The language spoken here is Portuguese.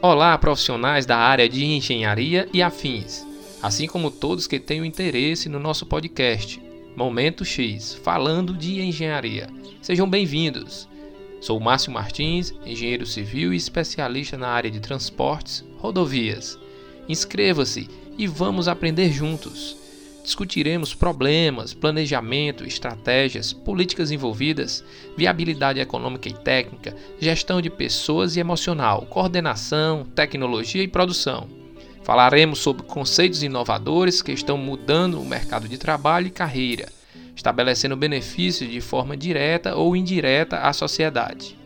Olá, profissionais da área de engenharia e afins, assim como todos que tenham interesse no nosso podcast Momento X, falando de engenharia. Sejam bem-vindos. Sou Márcio Martins, engenheiro civil e especialista na área de transportes, rodovias. Inscreva-se e vamos aprender juntos. Discutiremos problemas, planejamento, estratégias, políticas envolvidas, viabilidade econômica e técnica, gestão de pessoas e emocional, coordenação, tecnologia e produção. Falaremos sobre conceitos inovadores que estão mudando o mercado de trabalho e carreira, estabelecendo benefícios de forma direta ou indireta à sociedade.